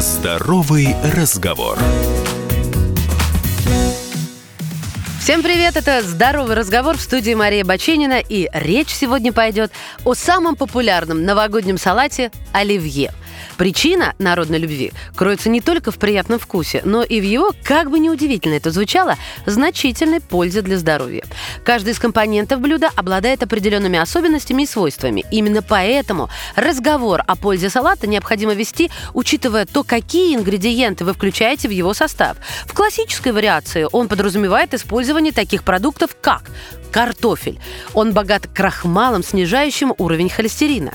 Здоровый разговор. Всем привет, это «Здоровый разговор» в студии Мария Баченина, и речь сегодня пойдет о самом популярном новогоднем салате – оливье – Причина народной любви кроется не только в приятном вкусе, но и в его, как бы неудивительно это звучало, значительной пользе для здоровья. Каждый из компонентов блюда обладает определенными особенностями и свойствами. Именно поэтому разговор о пользе салата необходимо вести, учитывая то, какие ингредиенты вы включаете в его состав. В классической вариации он подразумевает использование таких продуктов, как картофель. Он богат крахмалом, снижающим уровень холестерина.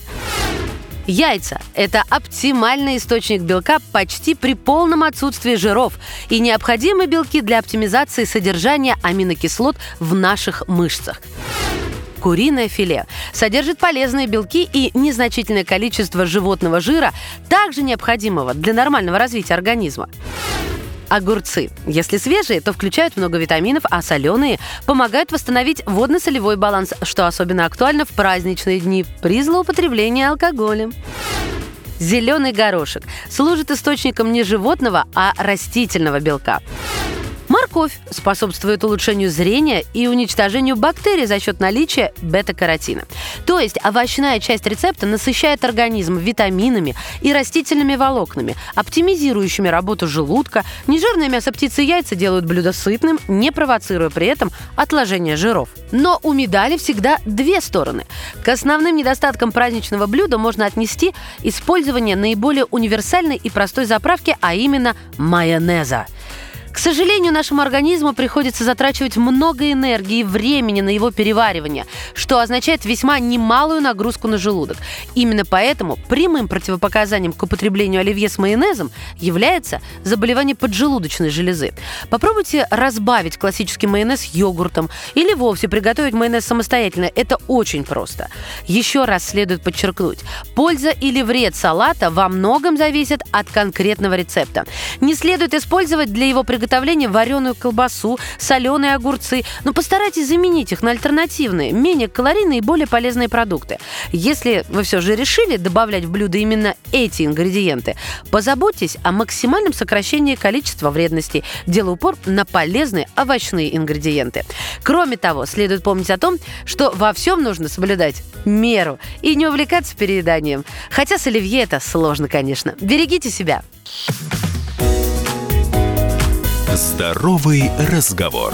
Яйца – это оптимальный источник белка почти при полном отсутствии жиров и необходимые белки для оптимизации содержания аминокислот в наших мышцах. Куриное филе содержит полезные белки и незначительное количество животного жира, также необходимого для нормального развития организма огурцы. Если свежие, то включают много витаминов, а соленые помогают восстановить водно-солевой баланс, что особенно актуально в праздничные дни при злоупотреблении алкоголем. Зеленый горошек служит источником не животного, а растительного белка. Морковь способствует улучшению зрения и уничтожению бактерий за счет наличия бета-каротина. То есть овощная часть рецепта насыщает организм витаминами и растительными волокнами, оптимизирующими работу желудка. Нежирное мясо птицы и яйца делают блюдо сытным, не провоцируя при этом отложение жиров. Но у медали всегда две стороны. К основным недостаткам праздничного блюда можно отнести использование наиболее универсальной и простой заправки, а именно майонеза – к сожалению, нашему организму приходится затрачивать много энергии и времени на его переваривание, что означает весьма немалую нагрузку на желудок. Именно поэтому прямым противопоказанием к употреблению оливье с майонезом является заболевание поджелудочной железы. Попробуйте разбавить классический майонез йогуртом или вовсе приготовить майонез самостоятельно. Это очень просто. Еще раз следует подчеркнуть, польза или вред салата во многом зависит от конкретного рецепта. Не следует использовать для его приготовления приготовления вареную колбасу, соленые огурцы. Но постарайтесь заменить их на альтернативные, менее калорийные и более полезные продукты. Если вы все же решили добавлять в блюдо именно эти ингредиенты, позаботьтесь о максимальном сокращении количества вредностей, делая упор на полезные овощные ингредиенты. Кроме того, следует помнить о том, что во всем нужно соблюдать меру и не увлекаться перееданием. Хотя с оливье это сложно, конечно. Берегите себя. Здоровый разговор.